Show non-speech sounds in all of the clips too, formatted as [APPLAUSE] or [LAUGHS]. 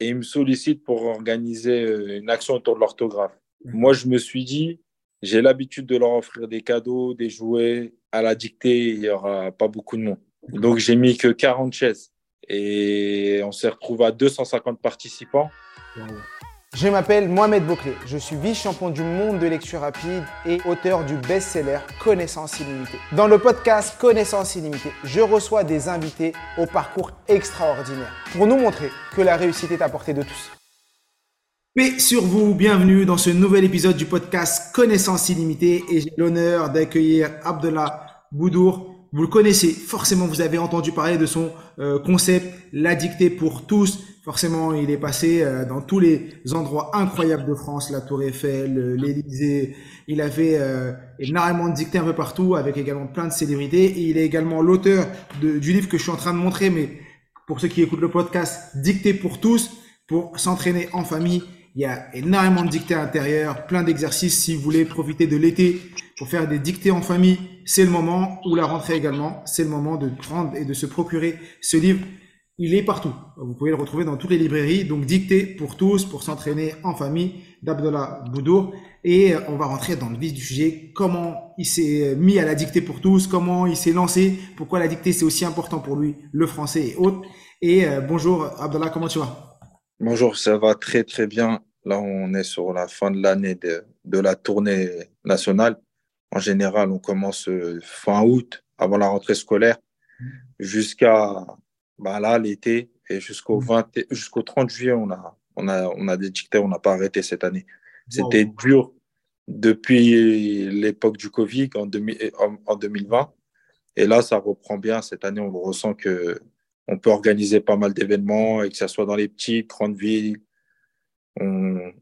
et ils me sollicitent pour organiser euh, une action autour de l'orthographe. Moi, je me suis dit, j'ai l'habitude de leur offrir des cadeaux, des jouets. À la dictée, il n'y aura pas beaucoup de monde. Donc, j'ai mis que 40 chaises. Et on s'est retrouvé à 250 participants. Je m'appelle Mohamed Bouclé, je suis vice-champion du monde de lecture rapide et auteur du best-seller Connaissance illimitée. Dans le podcast Connaissance illimitée, je reçois des invités au parcours extraordinaire pour nous montrer que la réussite est à portée de tous. Paix sur vous, bienvenue dans ce nouvel épisode du podcast Connaissance illimitée et j'ai l'honneur d'accueillir Abdallah Boudour. Vous le connaissez, forcément vous avez entendu parler de son euh, concept, la dictée pour tous. Forcément, il est passé euh, dans tous les endroits incroyables de France, la Tour Eiffel, euh, l'Élysée. Il avait euh, énormément de dictées un peu partout, avec également plein de célébrités. Il est également l'auteur du livre que je suis en train de montrer, mais pour ceux qui écoutent le podcast, Dictée pour tous, pour s'entraîner en famille. Il y a énormément de dictées à l'intérieur, plein d'exercices. Si vous voulez profiter de l'été pour faire des dictées en famille, c'est le moment, ou la rentrée également, c'est le moment de prendre et de se procurer ce livre il est partout. Vous pouvez le retrouver dans toutes les librairies. Donc, dicté pour tous, pour s'entraîner en famille d'Abdallah Boudour. Et euh, on va rentrer dans le vif du sujet. Comment il s'est mis à la dictée pour tous, comment il s'est lancé, pourquoi la dictée c'est aussi important pour lui, le français et autres? Et euh, bonjour Abdallah, comment tu vas? Bonjour, ça va très très bien. Là, on est sur la fin de l'année de, de la tournée nationale. En général, on commence euh, fin août, avant la rentrée scolaire, jusqu'à bah là, l'été, et jusqu'au 20, mmh. jusqu'au 30 juillet, on a, on a, on a des dictées, on n'a pas arrêté cette année. C'était dur depuis l'époque du Covid en, en, 2020. Et là, ça reprend bien. Cette année, on ressent que on peut organiser pas mal d'événements, et que ce soit dans les petites, grandes villes. On,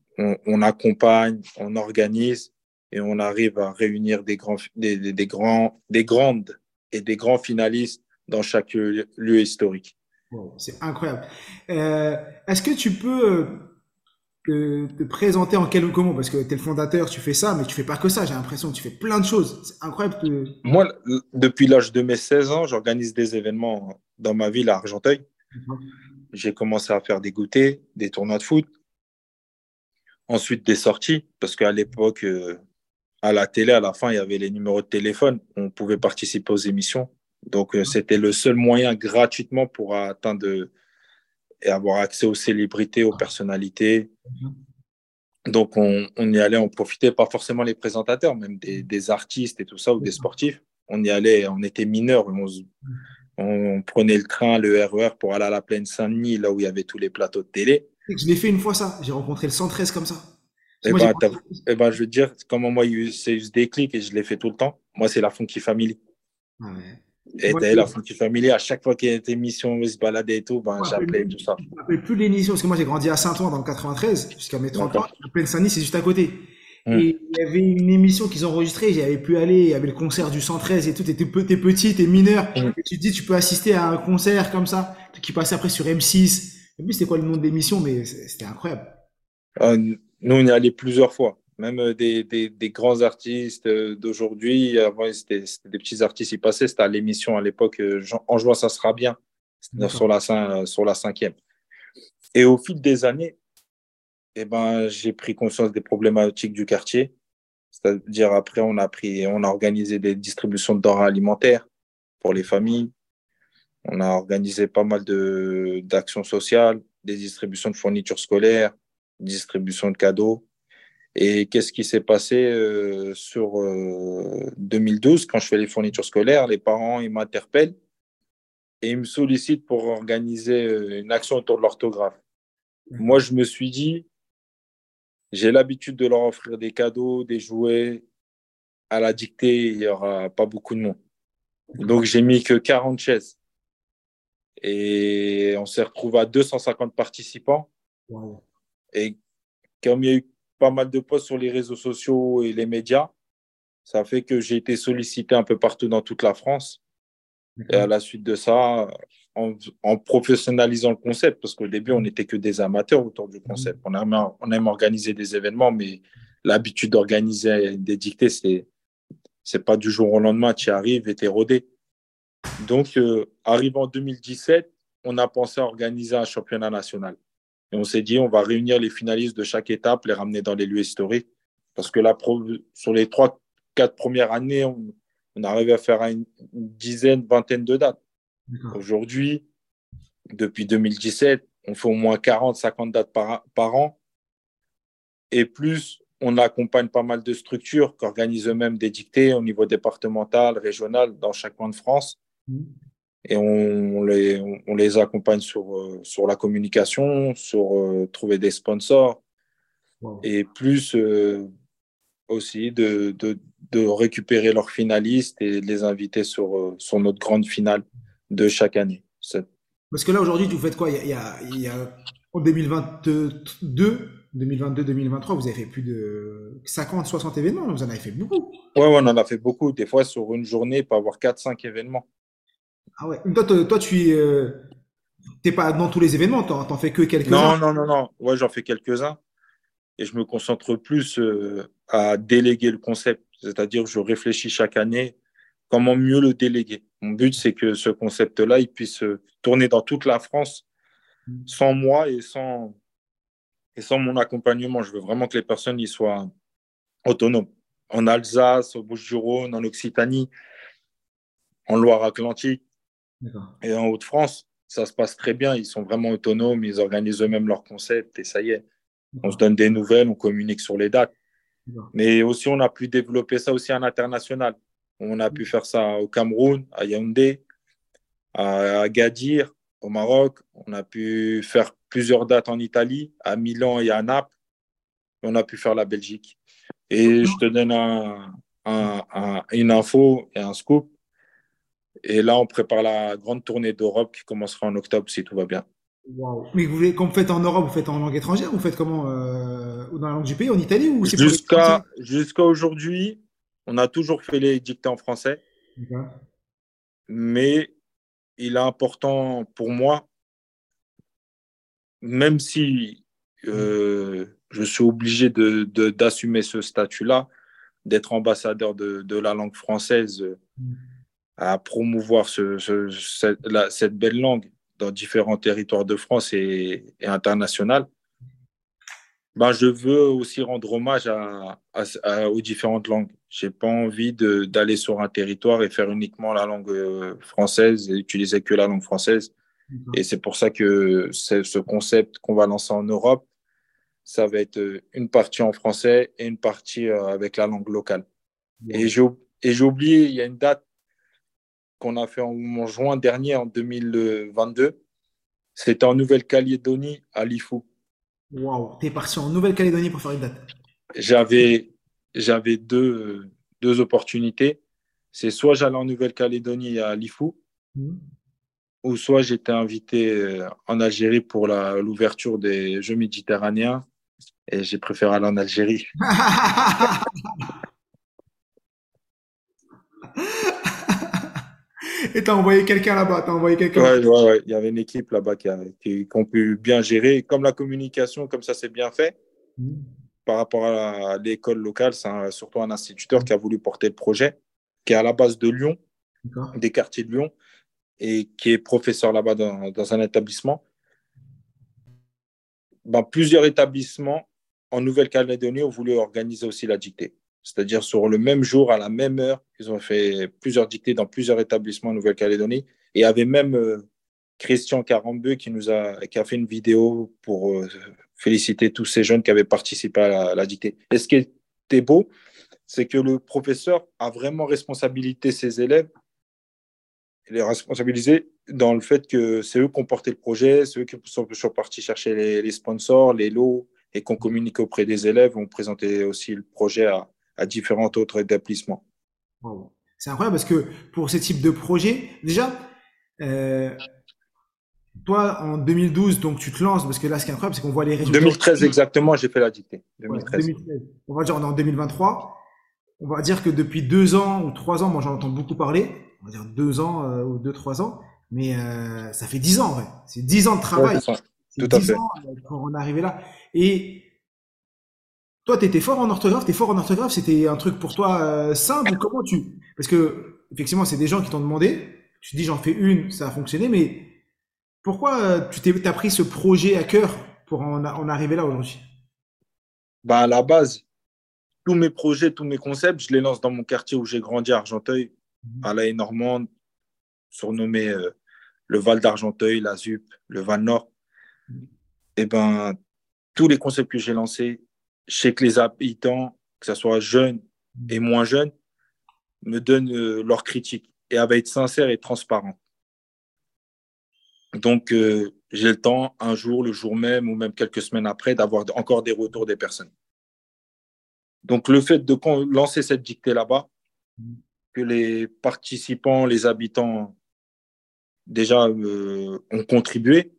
on, accompagne, on organise et on arrive à réunir des, grands, des, des, grands, des grandes et des grands finalistes dans chaque lieu historique. c'est incroyable. Euh, est-ce que tu peux euh, te, présenter en quelques mots Parce que tu es le fondateur, tu fais ça, mais tu fais pas que ça. J'ai l'impression que tu fais plein de choses. C'est incroyable. Moi, depuis l'âge de mes 16 ans, j'organise des événements dans ma ville à Argenteuil. J'ai commencé à faire des goûters, des tournois de foot. Ensuite, des sorties, parce qu'à l'époque, euh, à la télé, à la fin, il y avait les numéros de téléphone. On pouvait participer aux émissions. Donc, euh, c'était le seul moyen gratuitement pour atteindre et avoir accès aux célébrités, aux personnalités. Donc, on, y allait, on profitait, pas forcément les présentateurs, même des, artistes et tout ça, ou des sportifs. On y allait, on était mineurs, on, prenait le train, le RER e pour aller à la plaine Saint-Denis, là où il y avait tous les plateaux de télé. Je l'ai fait une fois ça, j'ai rencontré le 113 comme ça. Et eh ben, eh ben, je veux dire, comment moi, c'est eu ce déclic et je l'ai fait tout le temps. Moi, c'est la Funky Family. Ah ouais. Et d'ailleurs, la Funky Family, à chaque fois qu'il y a une émission où il se baladait et tout, ben, j'appelais tout ça. Je m'appelle plus l'émission, parce que moi, j'ai grandi à Saint-Ouen dans le 93, jusqu'à mes 30 ans. Pleine Saint-Denis, c'est juste à côté. Et il y avait une émission qu'ils ont enregistrée, j'avais pu aller, il y avait le concert du 113 et tout, t'es petit, t'es mineur, et tu te dis, tu peux assister à un concert comme ça, qui passait après sur M6. En plus, c'était quoi le nom de l'émission, mais c'était incroyable. Euh, nous, on y allait plusieurs fois même euh, des, des, des grands artistes euh, d'aujourd'hui. Avant, c'était des petits artistes, ils passaient. C'était à l'émission à l'époque, En juin, ça sera bien, sur la, sur la cinquième. Et au fil des années, eh ben, j'ai pris conscience des problématiques du quartier. C'est-à-dire, après, on a, pris, on a organisé des distributions de denrées alimentaires pour les familles. On a organisé pas mal d'actions sociales, des distributions de fournitures scolaires, distribution de cadeaux. Et qu'est-ce qui s'est passé euh, sur 2012 euh, quand je fais les fournitures scolaires Les parents, ils m'interpellent et ils me sollicitent pour organiser euh, une action autour de l'orthographe. Moi, je me suis dit, j'ai l'habitude de leur offrir des cadeaux, des jouets. À la dictée, il n'y aura pas beaucoup de monde. Donc, j'ai mis que 40 chaises. Et on s'est retrouvé à 250 participants. Et comme il y a eu pas mal de posts sur les réseaux sociaux et les médias. Ça fait que j'ai été sollicité un peu partout dans toute la France. Et à la suite de ça, en, professionnalisant le concept, parce qu'au début, on n'était que des amateurs autour du concept. On aime, on aime organiser des événements, mais l'habitude d'organiser des dictées, c'est c'est pas du jour au lendemain, tu arrives et tu es rodé. Donc, euh, arrivé en 2017, on a pensé à organiser un championnat national. Et on s'est dit, on va réunir les finalistes de chaque étape, les ramener dans les lieux historiques. Parce que là, sur les trois, quatre premières années, on, on arrivait à faire une, dizaine, vingtaine de dates. Aujourd'hui, depuis 2017, on fait au moins 40, 50 dates par, par an. Et plus, on accompagne pas mal de structures qui organisent eux-mêmes des dictées au niveau départemental, régional, dans chaque coin de France. Mmh. Et on, les, on, les accompagne sur, euh, sur la communication, sur euh, trouver des sponsors. Et plus euh, aussi de, de, de, récupérer leurs finalistes et de les inviter sur, sur notre grande finale de chaque année. Parce que là, aujourd'hui, vous faites quoi? Il y, a, il y a, en 2022, 2022-2023, vous avez fait plus de 50, 60 événements. Vous en avez fait beaucoup. Oui, ouais, on en a fait beaucoup. Des fois, sur une journée, il peut avoir 4-5 événements. Ah ouais. Toi, toi, tu n'es euh, pas dans tous les événements. Tu n'en fais que quelques-uns. Non, non, non, non. Ouais, j'en fais quelques-uns. Et je me concentre plus euh, à déléguer le concept. C'est-à-dire, je réfléchis chaque année comment mieux le déléguer. Mon but, c'est que ce concept-là, il puisse euh, tourner dans toute la France sans moi et sans, et sans mon accompagnement. Je veux vraiment que les personnes y soient autonomes. En Alsace, au Bouches-du-Rhône, en Occitanie, en Loire-Atlantique et en Haute-France, ça se passe très bien. Ils sont vraiment autonomes, ils organisent eux-mêmes leurs concepts et ça y est. On se donne des nouvelles, on communique sur les dates. Mais aussi, on a pu développer ça aussi en international. On a pu faire ça au Cameroun, à Yaoundé, à Agadir, au Maroc. On a pu faire plusieurs dates en Italie, à Milan et à Naples. On a pu faire la Belgique. Et je te donne une info et un scoop. Et là, on prépare la grande tournée d'Europe qui commencera en octobre si tout va bien. Mais vous voulez, quand vous faites en Europe, vous faites en langue étrangère Vous faites comment euh, Dans la langue du pays, en Italie ou Jusqu'à jusqu'à aujourd'hui, on a toujours fait les dictées en français. Mais il est important pour moi, même si euh, je suis obligé d'assumer de, ce statut-là, d'être ambassadeur de, la langue française, mm. à promouvoir cette, belle langue dans différents territoires de France et, et international. Ben, je veux aussi rendre hommage aux différentes langues. Je n'ai pas envie d'aller sur un territoire et faire uniquement la langue euh, française et utiliser que la langue française. Et c'est pour ça que ce concept qu'on va lancer en Europe, ça va être euh, une partie en français et une partie euh, avec la langue locale. Et j'ai oublié, il y a une date qu'on a fait en, juin dernier, en 2022. C'était en Nouvelle-Calédonie, à Lifou. Waouh, t'es parti en Nouvelle-Calédonie pour faire une date. J'avais, j'avais deux, deux opportunités. C'est soit j'allais en Nouvelle-Calédonie à Lifou, hmm. ou soit j'étais invité euh, en Algérie pour l'ouverture des Jeux méditerranéens et j'ai préféré aller en Algérie. [LAUGHS] Et t'as envoyé quelqu'un là-bas, t'as envoyé quelqu'un. Ouais, ouais, ouais, Il y avait une équipe là-bas qui, a, qui, ont pu bien gérer. Comme la communication, comme ça c'est bien fait, mmh. par rapport à l'école locale, c'est surtout un instituteur qui a voulu porter le projet, qui est à la base de Lyon, des quartiers de Lyon, et qui est professeur là-bas dans, dans, un établissement. Ben, plusieurs établissements en Nouvelle-Calédonie ont voulu organiser aussi la dictée c'est-à-dire sur le même jour, à la même heure. Ils ont fait plusieurs dictées dans plusieurs établissements en Nouvelle-Calédonie. Et il y avait même euh, Christian Carambeu qui nous a, qui a fait une vidéo pour euh, féliciter tous ces jeunes qui avaient participé à la, dictée. Et ce qui était beau, c'est que le professeur a vraiment responsabilité ses élèves. Il les responsabilisé dans le fait que c'est eux qui ont porté le projet, c'est eux qui sont, partis chercher les, les sponsors, les lots, et qu'on communique auprès des élèves. On présentait aussi le projet à, à différents autres établissements. C'est incroyable parce que pour ce type de projet, déjà, euh, toi, en 2012, donc tu te lances, parce que là, ce qui est incroyable, c'est qu'on voit les résultats. 2013 exactement, j'ai fait la dictée. 2013. On va dire, on est en 2023. On va dire que depuis deux ans ou trois ans, moi j'en entends beaucoup parler. On va dire deux ans euh, ou deux, trois ans. Mais euh, ça fait dix ans, en vrai. C'est dix ans de travail. Tout à fait. Ans pour en arriver là. Et toi, tu étais fort en orthographe, tu es fort en orthographe, c'était un truc pour toi euh, simple comment tu Parce que effectivement, c'est des gens qui t'ont demandé, tu te dis j'en fais une, ça a fonctionné, mais pourquoi euh, tu t'es as pris ce projet à cœur pour en, arriver là aujourd'hui? Bah, À la base, tous mes projets, tous mes concepts, je les lance dans mon quartier où j'ai grandi à Argenteuil, mhm. à la normande, surnommé euh, le Val d'Argenteuil, la ZUP, le Val Nord. Mhm. Et ben, tous les concepts que j'ai lancés, je sais que les habitants, que ce soit jeunes et moins jeunes, me donnent euh, leurs critiques et elle va être sincère et transparente. Donc, euh, j'ai le temps, un jour, le jour même ou même quelques semaines après, d'avoir encore des retours des personnes. Donc, le fait de lancer cette dictée là-bas, que les participants, les habitants déjà euh, ont contribué,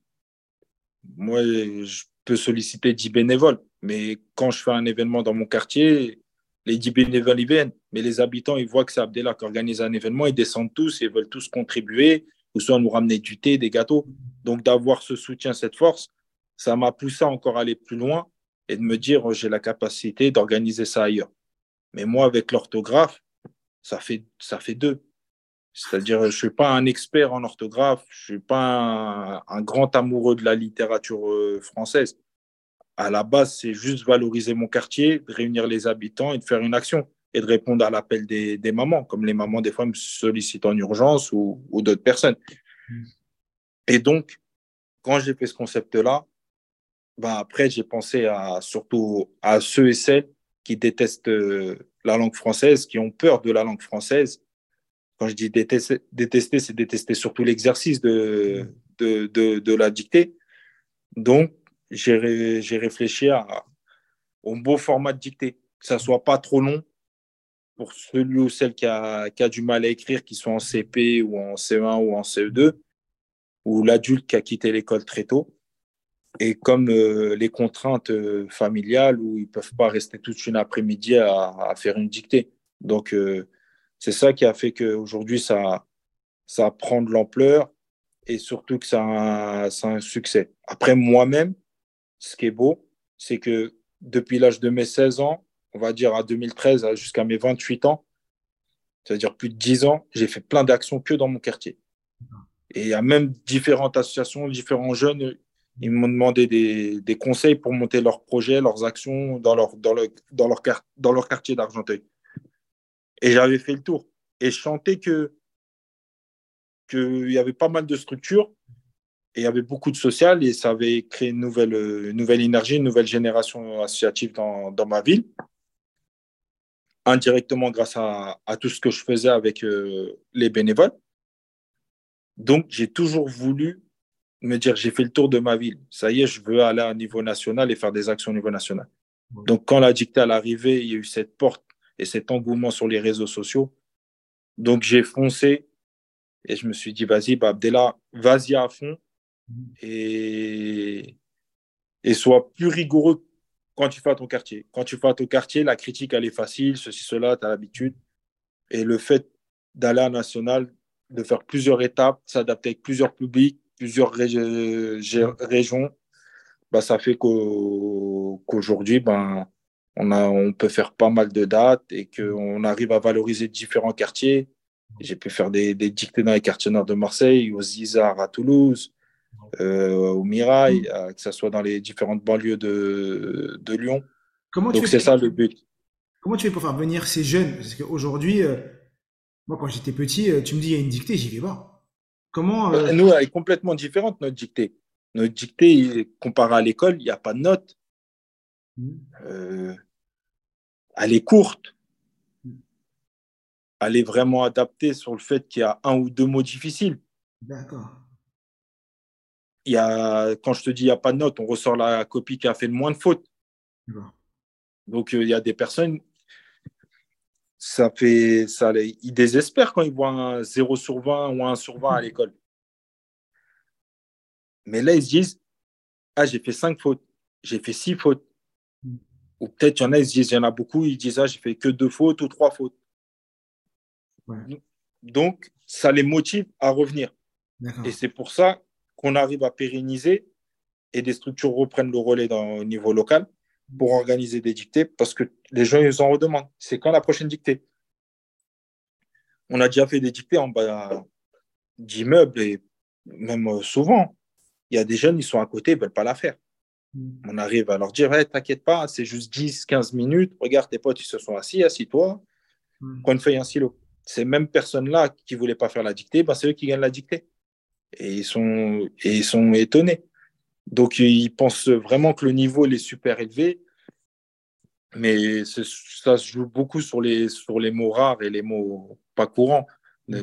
moi, je peux solliciter 10 bénévoles. Mais quand je fais un événement dans mon quartier, les 10 bénévoles, ils viennent. Mais les habitants, ils voient que c'est Abdellah qui organise un événement, ils descendent tous, ils veulent tous contribuer, ou soit nous ramener du thé, des gâteaux. Donc, d'avoir ce soutien, cette force, ça m'a poussé à encore aller plus loin et de me dire, oh, j'ai la capacité d'organiser ça ailleurs. Mais moi, avec l'orthographe, ça fait, ça fait deux. C'est-à-dire, je ne suis pas un expert en orthographe, je ne suis pas un, grand amoureux de la littérature euh, française. À la base, c'est juste valoriser mon quartier, de réunir les habitants et de faire une action et de répondre à l'appel des, des, mamans, comme les mamans des fois me sollicitent en urgence ou, ou d'autres personnes. Et donc, quand j'ai fait ce concept-là, ben après, j'ai pensé à, surtout à ceux et celles qui détestent euh, la langue française, qui ont peur de la langue française. Quand je dis détester, détester c'est détester surtout l'exercice de, de, de, de, la dictée. Donc, j'ai réfléchi à, au beau format de dictée, que ça soit pas trop long, pour celui ou celle qui a, qui a, du mal à écrire, qui soit en CP ou en CE1 ou en CE2, ou l'adulte qui a quitté l'école très tôt. Et comme euh, les contraintes euh, familiales où ils ne peuvent pas rester toute une après-midi à, faire une dictée. Donc, euh, c'est ça qui a fait qu'aujourd'hui, ça, ça prend de l'ampleur et surtout que ça a, ça a un succès. Après, moi-même, ce qui est beau, c'est que depuis l'âge de mes 16 ans, on va dire à 2013 jusqu'à mes 28 ans, c'est-à-dire plus de 10 ans, j'ai fait plein d'actions que dans mon quartier. Et il y a même différentes associations, différents jeunes, ils m'ont demandé des, conseils pour monter leurs projets, leurs actions dans leur quartier d'Argenteuil. Et j'avais fait le tour. Et je sentais que qu'il y avait pas mal de structures et il y avait beaucoup de social et ça avait créé une nouvelle, une nouvelle énergie, une nouvelle génération associative dans, dans ma ville indirectement grâce à, tout ce que je faisais avec euh, les bénévoles. Donc, j'ai toujours voulu me dire, j'ai fait le tour de ma ville. Ça y est, je veux aller à un niveau national et faire des actions au niveau national. Donc, quand la dictée est arrivée, il y a eu cette porte et cet engouement sur les réseaux sociaux. Donc, j'ai foncé et je me suis dit, vas-y, bah, Abdella, vas-y à fond et, et sois plus rigoureux quand tu fais à ton quartier. Quand tu fais à ton quartier, la critique, elle est facile, ceci, cela, tu as l'habitude. Et le fait d'aller à national, de faire plusieurs étapes, s'adapter avec plusieurs publics, plusieurs régions, bah, ça fait qu'aujourd'hui, ben, on, on peut faire pas mal de dates et qu'on arrive à valoriser différents quartiers. J'ai pu faire des, des, dictées dans les quartiers nord de Marseille, aux Isards à Toulouse, au Mirail, mm. que ce soit dans les différentes banlieues de, de Lyon. Comment Donc c'est ça le but. Comment tu fais pour faire venir ces jeunes? Parce qu'aujourd'hui, euh, moi quand j'étais petit, euh, tu me dis il y a une dictée, j'y vais pas. Comment Nous, elle est complètement différente notre dictée. Notre dictée, comparée à l'école, il n'y a pas de notes. Mm. elle est courte. Elle est vraiment adaptée sur le fait qu'il y a un ou deux mots difficiles. D'accord y a, quand je te dis il n'y a pas de note, on ressort la copie qui a fait le moins de fautes. Donc, euh, il y a des personnes, ça fait, ça, ils désespèrent quand ils voient un 0 sur 20 ou un sur 20 à l'école. Mais là, ils se disent, ah, j'ai fait 5 fautes, j'ai fait 6 fautes. Mm. Ou peut-être, il y en a, ils se disent, il y en a beaucoup, ils disent, ah, j'ai fait que 2 fautes ou 3 fautes. Donc, ça les motive à revenir. Et c'est pour ça qu'on arrive à pérenniser et des structures reprennent le relais dans, au niveau local pour organiser des dictées parce que les gens ils en redemandent. C'est quand la prochaine dictée? On a déjà fait des dictées en bas d'immeubles et même euh, souvent, il y a des jeunes, ils sont à côté, ils ne veulent pas la faire. On arrive à leur dire T'inquiète pas, c'est juste 10, 15 minutes. Regarde, tes potes, ils se sont assis, assis-toi. Prends une feuille, un stylo. Ces mêmes personnes-là qui ne voulaient pas faire la dictée, ben, c'est eux qui gagnent la dictée. Et ils sont, et ils sont étonnés. Donc, ils pensent vraiment que le niveau il est super élevé. Mais ça se joue beaucoup sur les, sur les mots rares et les mots pas courants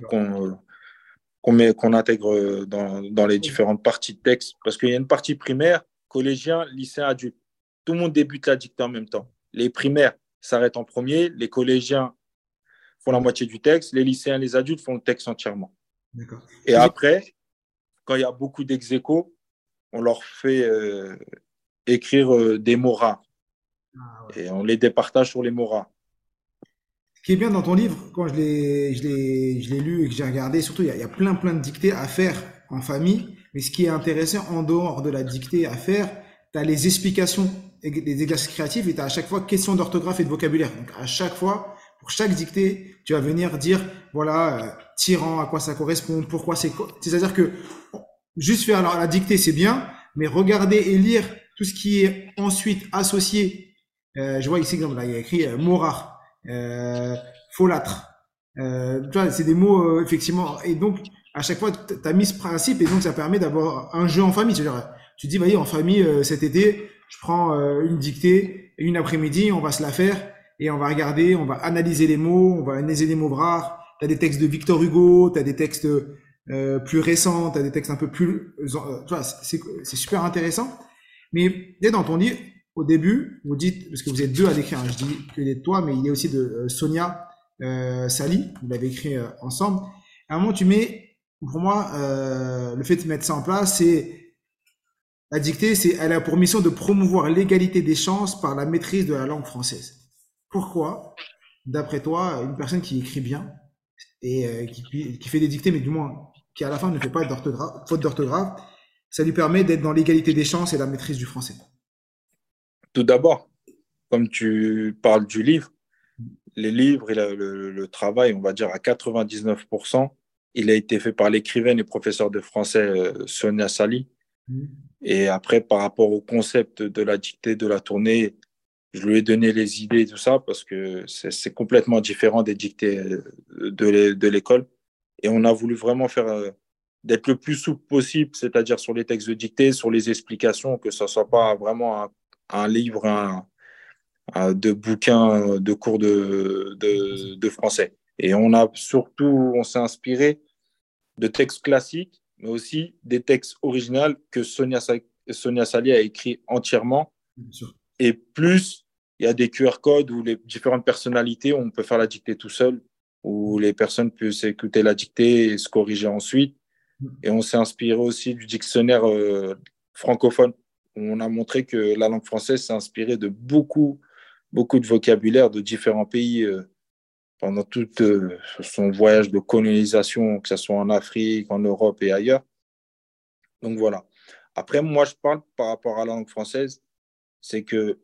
qu'on qu'on intègre dans, dans, les différentes parties de texte. Parce qu'il y a une partie primaire, collégien, lycéen, adulte. Tout le monde débute la dictée en même temps. Les primaires s'arrêtent en premier, les collégiens font la moitié du texte, les lycéens, les adultes font le texte entièrement. Et après, quand il y a beaucoup dex on leur fait euh, écrire euh, des mots rares. Ah Et on les départage sur les mots rares. Ce qui est bien dans ton livre, quand je l'ai, je l'ai, lu et que j'ai regardé, surtout, il y, a, il y, a, plein, plein de dictées à faire en famille. Mais ce qui est intéressant, en dehors de la dictée à faire, tu as les explications, des exercices créatifs et tu as à chaque fois question d'orthographe et de vocabulaire. Donc, à chaque fois, pour chaque dictée, tu vas venir dire, voilà, euh, tyran, à quoi ça correspond, pourquoi c'est... C'est-à-dire que juste faire la dictée, c'est bien, mais regarder et lire tout ce qui est ensuite associé. Euh, je vois ici, exemple, là, il y a écrit euh, mot rare, euh, folâtre. Euh, tu vois, c'est des mots, euh, effectivement. Et donc, à chaque fois, tu as mis ce principe et donc ça permet d'avoir un jeu en famille. C'est-à-dire, tu dis, voyez, en famille, cet été, je prends une dictée, une après-midi, on va se la faire et on va regarder, on va analyser les mots, on va analyser les mots rares. Tu as des textes de Victor Hugo, tu as des textes euh, plus récents, tu as des textes un peu plus... Euh, c'est super intéressant. Mais dès dans ton livre, au début, vous dites, parce que vous êtes deux à l'écrire, hein, je dis que est de toi, mais il est aussi de euh, Sonia euh, Sali, vous l'avez écrit euh, ensemble. À un moment, tu mets, pour moi, le fait de mettre ça en place, c'est la dictée, c'est, elle a pour mission de promouvoir l'égalité des chances par la maîtrise de la langue française. Pourquoi, d'après toi, une personne qui écrit bien et qui, qui fait des dictées, mais du moins qui à la fin ne fait pas d'orthographe, faute d'orthographe, ça lui permet d'être dans l'égalité des chances et la maîtrise du français. Tout d'abord, comme tu parles du livre, les livres et le, travail, on va dire à 99%, il a été fait par l'écrivaine et professeur de français euh, Sonia Sali. Mmh. Et après, par rapport au concept de la dictée, de la tournée, je lui ai donné les idées et tout ça parce que c'est complètement différent des dictées euh, de l'école. Et on a voulu vraiment faire euh, d'être le plus souple possible, c'est-à-dire sur les textes de dictée, sur les explications, que ce ne soit pas vraiment un, livre un, de bouquins de cours de, de, français. Et on a surtout, on s'est inspiré de textes classiques, mais aussi des textes originaux que Sonia, Sonia Sali a écrit entièrement. Et plus, il y a des QR codes où les différentes personnalités, on peut faire la dictée tout seul où les personnes peuvent écouter la dictée et se corriger ensuite. Et on s'est inspiré aussi du dictionnaire euh, francophone. On a montré que la langue française s'est inspirée de beaucoup, beaucoup de vocabulaire de différents pays euh, pendant tout euh, son voyage de colonisation, que ce soit en Afrique, en Europe et ailleurs. Donc voilà. Après, moi, je parle par rapport à la langue française, c'est que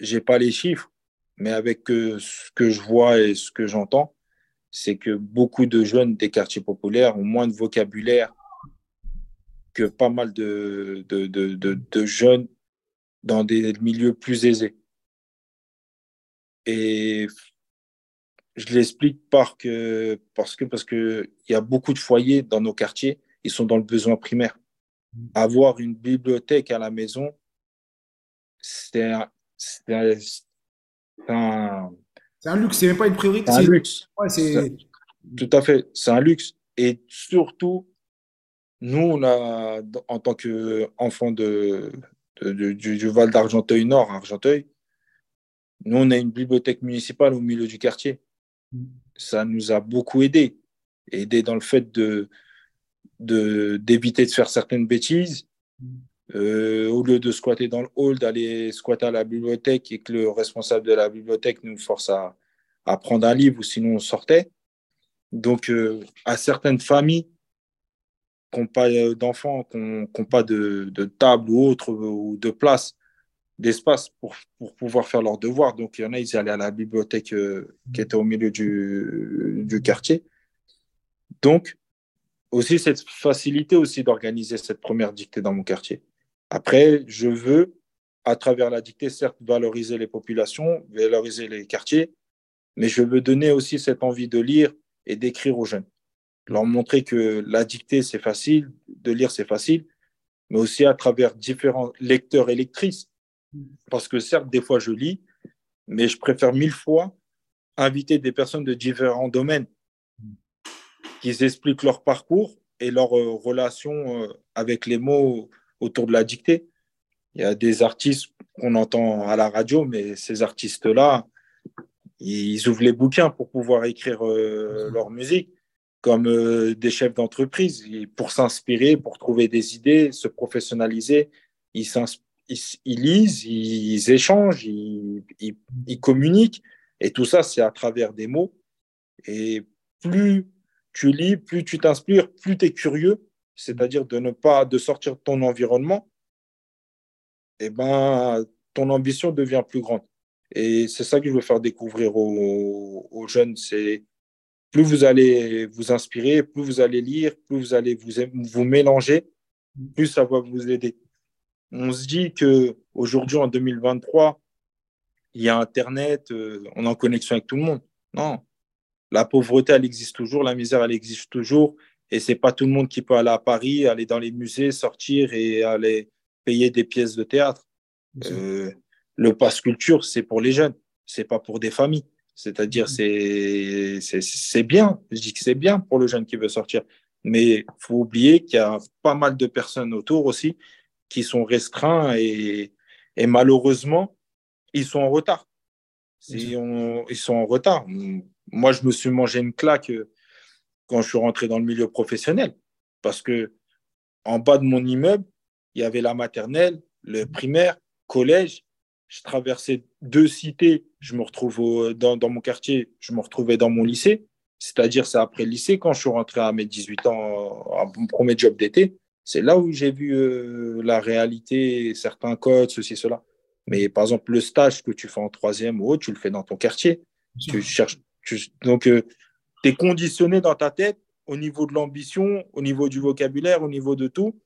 j'ai pas les chiffres, mais avec ce que je vois et ce que j'entends, c'est que beaucoup de jeunes des quartiers populaires ont moins de vocabulaire que pas mal de, de, jeunes dans des milieux plus aisés. Et je l'explique par que, parce que parce que il y a beaucoup de foyers dans nos quartiers, ils sont dans le besoin primaire. Avoir une bibliothèque à la maison, c'est un, c'est un luxe, c'est même pas une priorité. C'est un luxe. Tout à fait, c'est un luxe. Et surtout, nous, on a, en tant qu'enfants de, de, du, Val d'Argenteuil Nord, Argenteuil, nous, on a une bibliothèque municipale au milieu du quartier. Ça nous a beaucoup aidé. Aidé dans le fait de d'éviter de, faire certaines bêtises. Euh, au lieu de squatter dans le hall, d'aller squatter à la bibliothèque et que le responsable de la bibliothèque nous force à, prendre un livre ou sinon on sortait. Donc, euh, à certaines familles qui n'ont pas d'enfants, qui n'ont pas de, de, table ou autre, ou de place, d'espace pour, pouvoir faire leurs devoirs. Donc, il y en a, ils allaient à la bibliothèque euh, qui était au milieu du, du quartier. Donc, aussi cette facilité aussi d'organiser cette première dictée dans mon quartier. Après, je veux à travers la dictée, certes, valoriser les populations, valoriser les quartiers, mais je veux donner aussi cette envie de lire et d'écrire aux jeunes. Leur montrer que la dictée, c'est facile, de lire, c'est facile, mais aussi à travers différents lecteurs et lectrices. Parce que certes, des fois, je lis, mais je préfère mille fois inviter des personnes de différents domaines qui expliquent leur parcours et leur euh, relation euh, avec les mots autour de la dictée. Il y a des artistes qu'on entend à la radio, mais ces artistes-là, ils ouvrent les bouquins pour pouvoir écrire euh, leur musique, comme des chefs d'entreprise, pour s'inspirer, pour trouver des idées, se professionnaliser. Ils, ils, lisent, ils échangent, ils, ils communiquent. Et tout ça, c'est à travers des mots. Et plus tu lis, plus tu t'inspires, plus tu es curieux, c'est-à-dire de ne pas de sortir de ton environnement, eh ben, ton ambition devient plus grande. Et c'est ça que je veux faire découvrir aux, jeunes. C'est plus vous allez vous inspirer, plus vous allez lire, plus vous allez vous, vous mélanger, plus ça va vous aider. On se dit que aujourd'hui en 2023, il y a Internet, euh, on est en connexion avec tout le monde. Non, la pauvreté, elle existe toujours, la misère, elle existe toujours. Et c'est pas tout le monde qui peut aller à Paris, aller dans les musées, sortir et aller payer des pièces de théâtre. Euh, le pass culture, c'est pour les jeunes, c'est pas pour des familles. C'est-à-dire, c'est, c'est, bien. Je dis que c'est bien pour le jeune qui veut sortir. Mais faut oublier qu'il y a pas mal de personnes autour aussi qui sont restreints et, et malheureusement, ils sont en retard. ils sont en retard. Moi, je me suis mangé une claque euh, quand je suis rentré dans le milieu professionnel. Parce que en bas de mon immeuble, il y avait la maternelle, le primaire, collège. Je traversais deux cités. Je me retrouve dans, mon quartier, je me retrouvais dans mon lycée. C'est-à-dire, c'est après le lycée, quand je suis rentré à mes 18 ans, à mon premier job d'été, c'est là où j'ai vu euh, la réalité, certains codes, ceci, cela. Mais par exemple, le stage que tu fais en troisième ou autre, tu le fais dans ton quartier. Tu cherches, donc, tu es conditionné dans ta tête au niveau de l'ambition, au niveau du vocabulaire, au niveau de tout.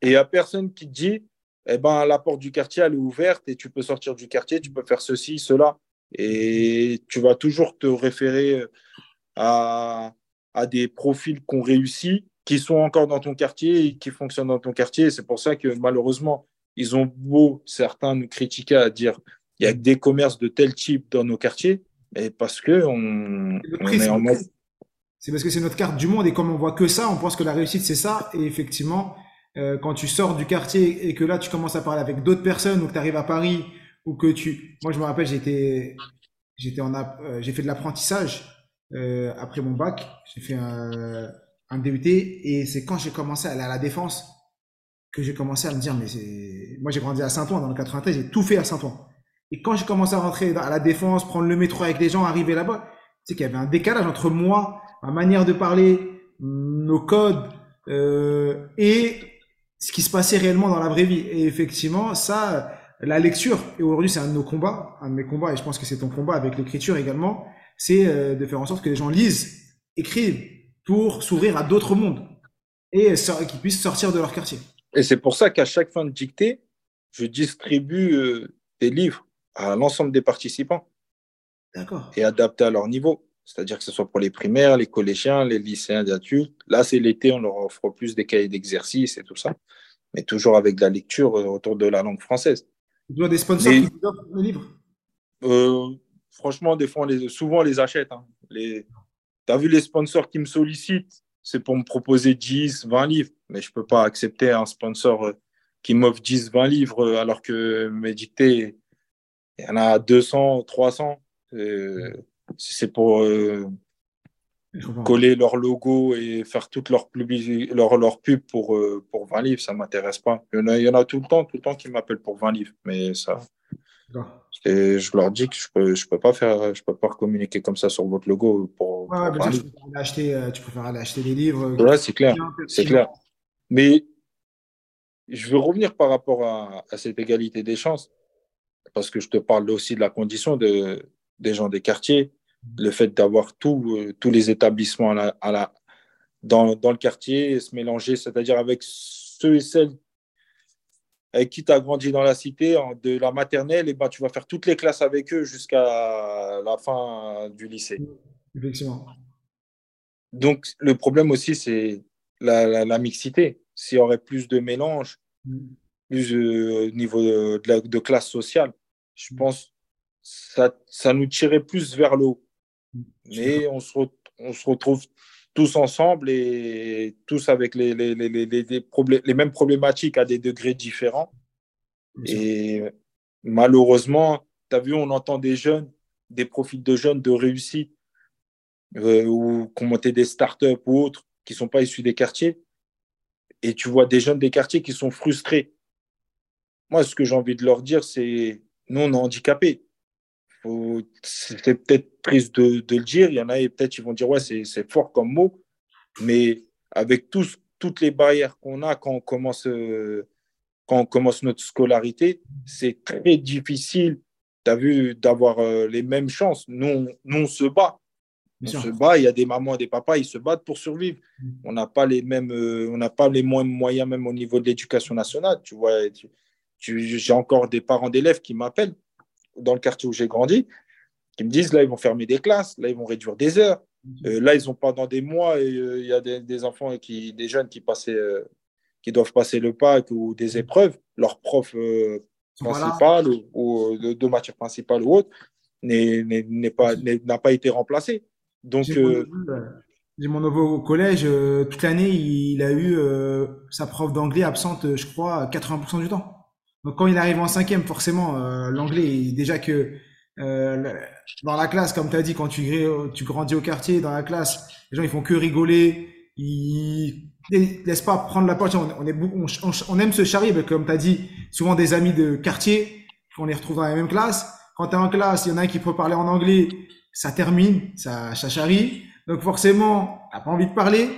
Et il n'y a personne qui te dit, eh ben, la porte du quartier, elle est ouverte et tu peux sortir du quartier, tu peux faire ceci, cela. Et tu vas toujours te référer euh, à, des profils qu'on réussit, qui sont encore dans ton quartier et qui fonctionnent dans ton quartier. C'est pour ça que malheureusement, ils ont beau, certains nous critiquer à dire il y a des commerces de tel type dans nos quartiers, et parce que on, est en mode. C'est parce que c'est notre carte du monde et comme on voit que ça, on pense que la réussite c'est ça. Et effectivement, euh, quand tu sors du quartier et que là tu commences à parler avec d'autres personnes ou que tu arrives à Paris ou que tu, moi je me rappelle j'étais, j'étais en, euh, j'ai fait de l'apprentissage euh, après mon bac, j'ai fait un, un DUT et c'est quand j'ai commencé à aller à la défense que j'ai commencé à me dire mais c'est, moi j'ai grandi à Saint-Ouen dans le 93, j'ai tout fait à Saint-Ouen. Et quand j'ai commencé à rentrer à la défense, prendre le métro avec les gens, arriver là-bas, c'est qu'il y avait un décalage entre moi, ma manière de parler, nos codes euh, et ce qui se passait réellement dans la vraie vie. Et effectivement, ça, la lecture, et aujourd'hui c'est un de nos combats, un de mes combats, et je pense que c'est ton combat avec l'écriture également, c'est euh, de faire en sorte que les gens lisent, écrivent pour s'ouvrir à d'autres mondes et qu'ils puissent sortir de leur quartier. Et c'est pour ça qu'à chaque fin de dictée, je distribue euh, des livres à l'ensemble des participants. D'accord. Et adapté à leur niveau. C'est-à-dire que ce soit pour les primaires, les collégiens, les lycéens d'adultes. Là, c'est l'été, on leur offre plus des cahiers d'exercice et tout ça. Mais toujours avec de la lecture euh, autour de la langue française. Tu dois des sponsors qui vous offrent le livre? Euh, Franchement, des fois, les, souvent, on les achète. Hein. Les... Tu as vu les sponsors qui me sollicitent? C'est pour me proposer 10, 20 livres. Mais je ne peux pas accepter un sponsor euh, qui m'offre 10, 20 livres alors que mes dictées, il y en a 200, 300. Euh, c'est pour euh, coller leur logo et faire toute leur, leur, leur pub pour, euh, pour 20 livres. Ça ne m'intéresse pas. Il y, en a, il y en a tout le temps, tout le temps qui m'appellent pour 20 livres. Mais ça. Et je leur dis que je peux, je peux pas faire, je peux pas communiquer comme ça sur votre logo pour. Ouais, tu, préfères acheter, tu préfères aller acheter des livres. Ouais, c'est clair, c'est clair. Mais je veux revenir par rapport à, à cette égalité des chances parce que je te parle aussi de la condition de, des gens des quartiers, le fait d'avoir euh, tous les établissements à la, dans, dans, le quartier se mélanger, c'est-à-dire avec ceux et celles avec qui tu as grandi dans la cité, de la maternelle, et ben, tu vas faire toutes les classes avec eux jusqu'à la fin du lycée. Effectivement. Donc, le problème aussi, c'est la, la, mixité. S'il y aurait plus de mélange, mm. Au niveau de, de, classe sociale, je mm. pense ça, ça nous tirait plus vers le haut. Mais on se, on se retrouve tous ensemble et tous avec les, les, les, les, les mêmes problématiques à des degrés différents. Et malheureusement, tu as vu, on entend des jeunes, des profils de jeunes de réussite euh, ou monté des startups ou autres qui ne sont pas issus des quartiers. Et tu vois des jeunes des quartiers qui sont frustrés. Moi, ce que j'ai envie de leur dire, c'est nous, on est handicapés. C'est peut-être triste de, de, le dire. Il y en a, peut-être, ils vont dire, ouais, c'est fort comme mot. Mais avec tous, toutes les barrières qu'on a quand on commence, euh, quand on commence notre scolarité, c'est très difficile, tu as vu, d'avoir euh, les mêmes chances. Nous, nous, on se bat. On se bat, il y a des mamans et des papas, ils se battent pour survivre. Mm. On n'a pas les mêmes, euh, on n'a pas les mêmes moyens même au niveau de l'éducation nationale. Tu vois, j'ai encore des parents d'élèves qui m'appellent dans le quartier où j'ai grandi, qui me disent là, ils vont fermer des classes, là, ils vont réduire des heures. Euh, là, ils ont pendant des mois, euh, il y a des, enfants, qui, des jeunes qui, passaient, euh, qui doivent passer le pack ou des épreuves. Leur prof principal ou, de, de, matière principale ou autre n'a pas, pas été remplacé. Donc, j'ai mon neveu au collège, toute l'année, il a eu sa prof d'anglais absente, je crois, 80% du temps. Donc quand il arrive en cinquième, forcément, euh, l'anglais, déjà que euh, dans la classe, comme tu as dit, quand tu, tu grandis au quartier, dans la classe, les gens ils font que rigoler, ils laissent pas prendre la porte. On, aime se charrier, comme tu as dit, souvent des amis de quartier, on les retrouve dans la même classe. Quand tu es en classe, il y en a un qui peut parler en anglais, ça termine, ça, ça charrie. Donc forcément, t'as pas envie de parler.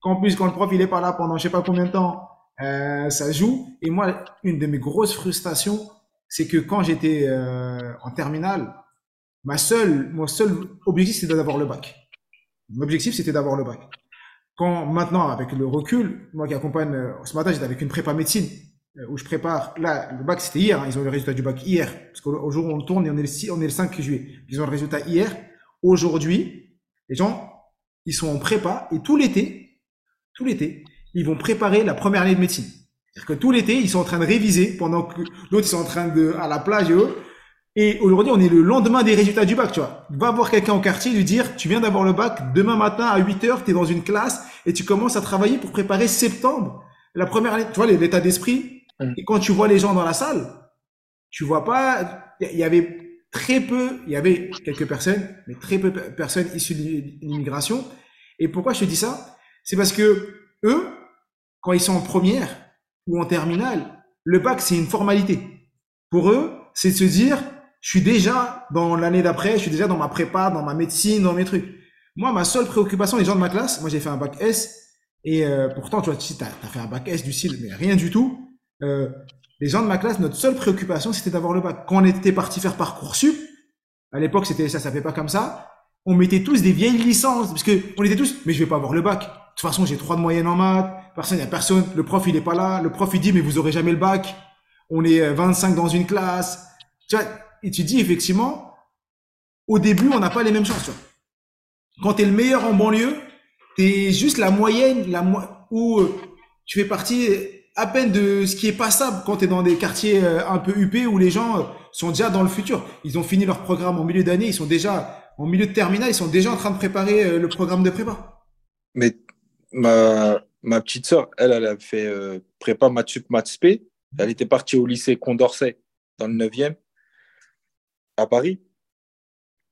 Qu'en plus, quand le prof il est pas là pendant je sais pas combien de temps, euh, ça joue. Et moi, une de mes grosses frustrations, c'est que quand j'étais euh, en terminale, ma seule, mon seul objectif, c'était d'avoir le bac. Mon objectif, c'était d'avoir le bac. Quand maintenant, avec le recul, moi qui accompagne, euh, ce matin, j'étais avec une prépa médecine où je prépare. Là, le bac, c'était hier. Hein, ils ont le résultat du bac hier. Parce qu'au jour où on le tourne, on est le, 6, on est le 5 juillet. Ils ont le résultat hier. Aujourd'hui, les gens, ils sont en prépa et tout l'été, tout l'été, ils vont préparer la première année de médecine. C'est-à-dire que tout l'été, ils sont en train de réviser pendant que d'autres, ils sont en train de, à la plage et eux. Et aujourd'hui, on est le lendemain des résultats du bac, tu vois. Va voir quelqu'un au quartier, lui dire, tu viens d'avoir le bac, demain matin à 8 heures, tu es dans une classe et tu commences à travailler pour préparer septembre, la première année. Tu vois, l'état d'esprit. Mm. Et quand tu vois les gens dans la salle, tu vois pas, il y avait très peu, il y avait quelques personnes, mais très peu de personnes issues de l'immigration. Et pourquoi je te dis ça? C'est parce que eux, quand ils sont en première ou en terminale, le bac, c'est une formalité. Pour eux, c'est de se dire, je suis déjà dans l'année d'après, je suis déjà dans ma prépa, dans ma médecine, dans mes trucs. Moi, ma seule préoccupation, les gens de ma classe, moi j'ai fait un bac S, et euh, pourtant, tu vois, tu as, as, fait un bac S du style, mais rien du tout. Euh, les gens de ma classe, notre seule préoccupation, c'était d'avoir le bac. Quand on était parti faire Parcoursup, à l'époque, c'était ça, ça fait pas comme ça. On mettait tous des vieilles licences, parce que on était tous, mais je vais pas avoir le bac. De toute façon, j'ai trois de moyenne en maths, Personne, il a personne. Le prof, il n'est pas là. Le prof, il dit, mais vous aurez jamais le bac. On est 25 euh, dans une classe. Tu vois, et tu dis, effectivement, au début, on n'a pas les mêmes chances. Tu vois. Quand tu es le meilleur en banlieue, tu es juste la moyenne, la mo où euh, tu fais partie à peine de ce qui est passable quand tu es dans des quartiers euh, un peu huppés où les gens sont déjà dans le futur. Ils ont fini leur programme en milieu d'année, ils sont déjà en milieu de terminale, ils sont déjà en train de préparer le programme de prépa. Mais ma, ma petite sœur, elle, elle a fait euh, prépa maths sup, Elle était partie au lycée Condorcet dans le 9e à Paris.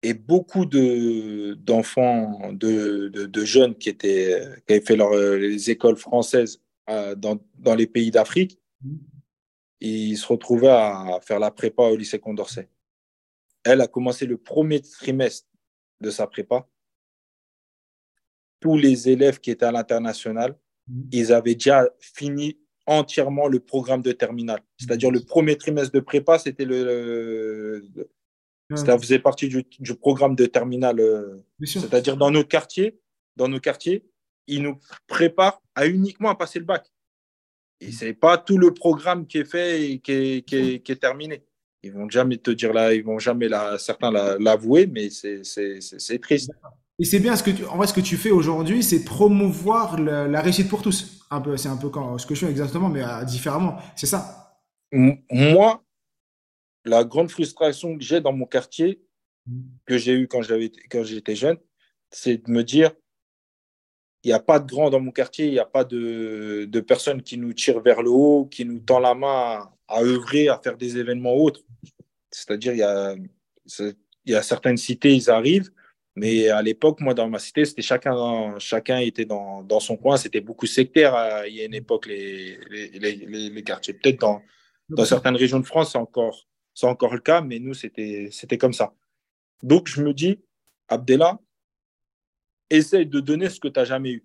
Et beaucoup d'enfants, de, de, jeunes qui, étaient, qui avaient fait les écoles françaises euh, dans, dans, les pays d'Afrique, ils se retrouvaient à faire la prépa au lycée Condorcet. Elle a commencé le premier trimestre de sa prépa. Tous les élèves qui étaient à l'international. Ils avaient déjà fini entièrement le programme de terminale. C'est-à-dire le premier trimestre de prépa, c'était le, ça faisait partie du, programme de terminale. Euh, c'est-à-dire dans nos quartiers, dans nos quartiers, ils nous préparent à uniquement à passer le bac. Et c'est pas tout le programme qui est fait et qui est, qui est, qui est terminé. Ils vont jamais te dire là, ils vont jamais la, certains l'avouer, mais c'est triste. Et c'est bien ce que tu, en vrai, ce que tu fais aujourd'hui, c'est promouvoir la réussite pour tous. Un peu, c'est un peu quand, ce que je fais exactement, mais euh, différemment. C'est ça. Moi, la grande frustration que j'ai dans mon quartier, que j'ai eu quand j'étais jeune, c'est de me dire, il n'y a pas de grand dans mon quartier, il n'y a pas de, de personnes qui nous tirent vers le haut, qui nous tend la main à, œuvrer, à faire des événements autres. C'est-à-dire, il y a, il y a certaines cités, ils arrivent, mais à l'époque, moi, dans ma cité, c'était chacun, chacun était dans, dans son coin. C'était beaucoup sectaire. Il y a une époque, les, les, les, les quartiers. Peut-être dans, dans certaines régions de France, c'est encore, c'est encore le cas, mais nous, c'était, c'était comme ça. Donc, je me dis, Abdella, essaye de donner ce que tu n'as jamais eu.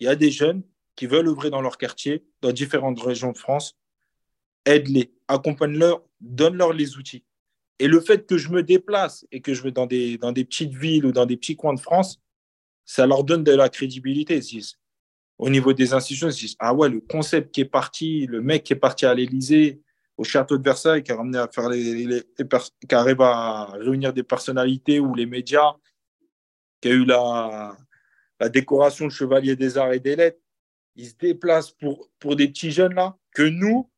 Il y a des jeunes qui veulent œuvrer dans leur quartier, dans différentes régions de France. Aide-les, accompagne-leur, donne-leur les outils. Et le fait que je me déplace et que je vais dans des, dans des petites villes ou dans des petits coins de France, ça leur donne de la crédibilité. Au niveau des institutions, ils disent Ah ouais, le concept qui est parti, le mec qui est parti à l'Élysée, au château de Versailles, qui, a ramené à faire les, qui arrive à réunir des personnalités ou les médias, qui a eu la, la décoration de chevalier des arts et des lettres, il se déplace pour, pour des petits jeunes là, que nous,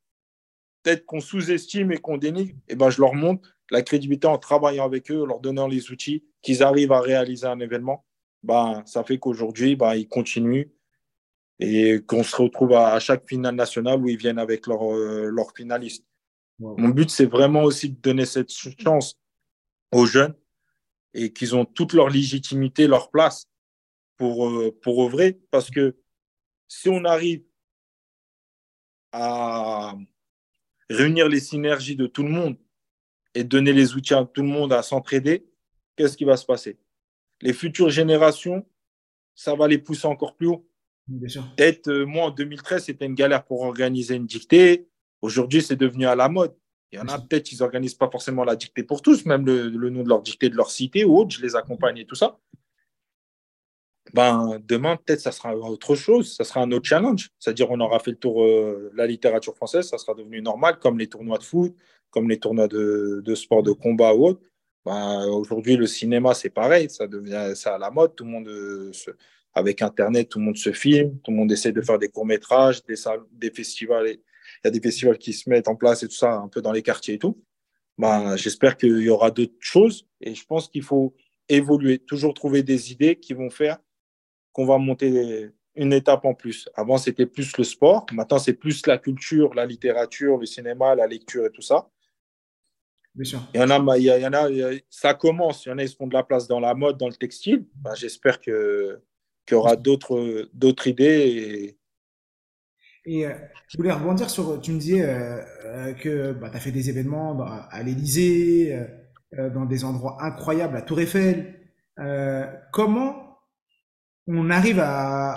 peut-être qu'on sous-estime et qu'on dénigre, eh ben je leur montre la crédibilité en travaillant avec eux, leur donnant les outils, qu'ils arrivent à réaliser un événement. Ben, ça fait qu'aujourd'hui, ben, ils continuent et qu'on se retrouve à, chaque finale nationale où ils viennent avec leurs euh, leur finalistes. Mon but, c'est vraiment aussi de donner cette chance aux jeunes et qu'ils ont toute leur légitimité, leur place pour, euh, pour œuvrer. Parce que si on arrive à réunir les synergies de tout le monde et donner les outils à tout le monde à s'entraider, qu'est-ce qui va se passer? Les futures générations, ça va les pousser encore plus haut. Peut-être, euh, moi, en 2013, c'était une galère pour organiser une dictée. Aujourd'hui, c'est devenu à la mode. Il y en a peut-être, ils n'organisent pas forcément la dictée pour tous, même le, nom de leur dictée de leur cité ou autre, je les accompagne et tout ça. Ben, demain, peut-être, ça sera autre chose, ça sera un autre challenge. C'est-à-dire, on aura fait le tour euh, la littérature française, ça sera devenu normal, comme les tournois de foot, comme les tournois de, de sport de combat ou autre. Ben, Aujourd'hui, le cinéma, c'est pareil, ça devient ça à la mode. Tout le monde, euh, avec Internet, tout le monde se filme, tout le monde essaie de faire des courts-métrages, des, des festivals. Il y a des festivals qui se mettent en place et tout ça, un peu dans les quartiers et tout. Ben, J'espère qu'il y aura d'autres choses et je pense qu'il faut évoluer, toujours trouver des idées qui vont faire qu'on va monter une étape en plus. Avant, c'était plus le sport. Maintenant, c'est plus la culture, la littérature, le cinéma, la lecture et tout ça. Bien sûr. Il y en a, il y en a, ça commence. Il y en a, ils se font de la place dans la mode, dans le textile. Ben, J'espère qu'il y aura d'autres idées. Et, et euh, je voulais rebondir sur, tu me disais euh, euh, que bah, tu as fait des événements bah, à l'Élysée, dans des endroits incroyables, à Tour Eiffel. comment on arrive à,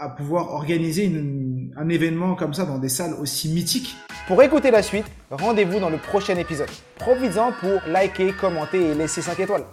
à pouvoir organiser une, un événement comme ça dans des salles aussi mythiques Pour écouter la suite, rendez-vous dans le prochain épisode. Profites-en pour liker, commenter et laisser 5 étoiles.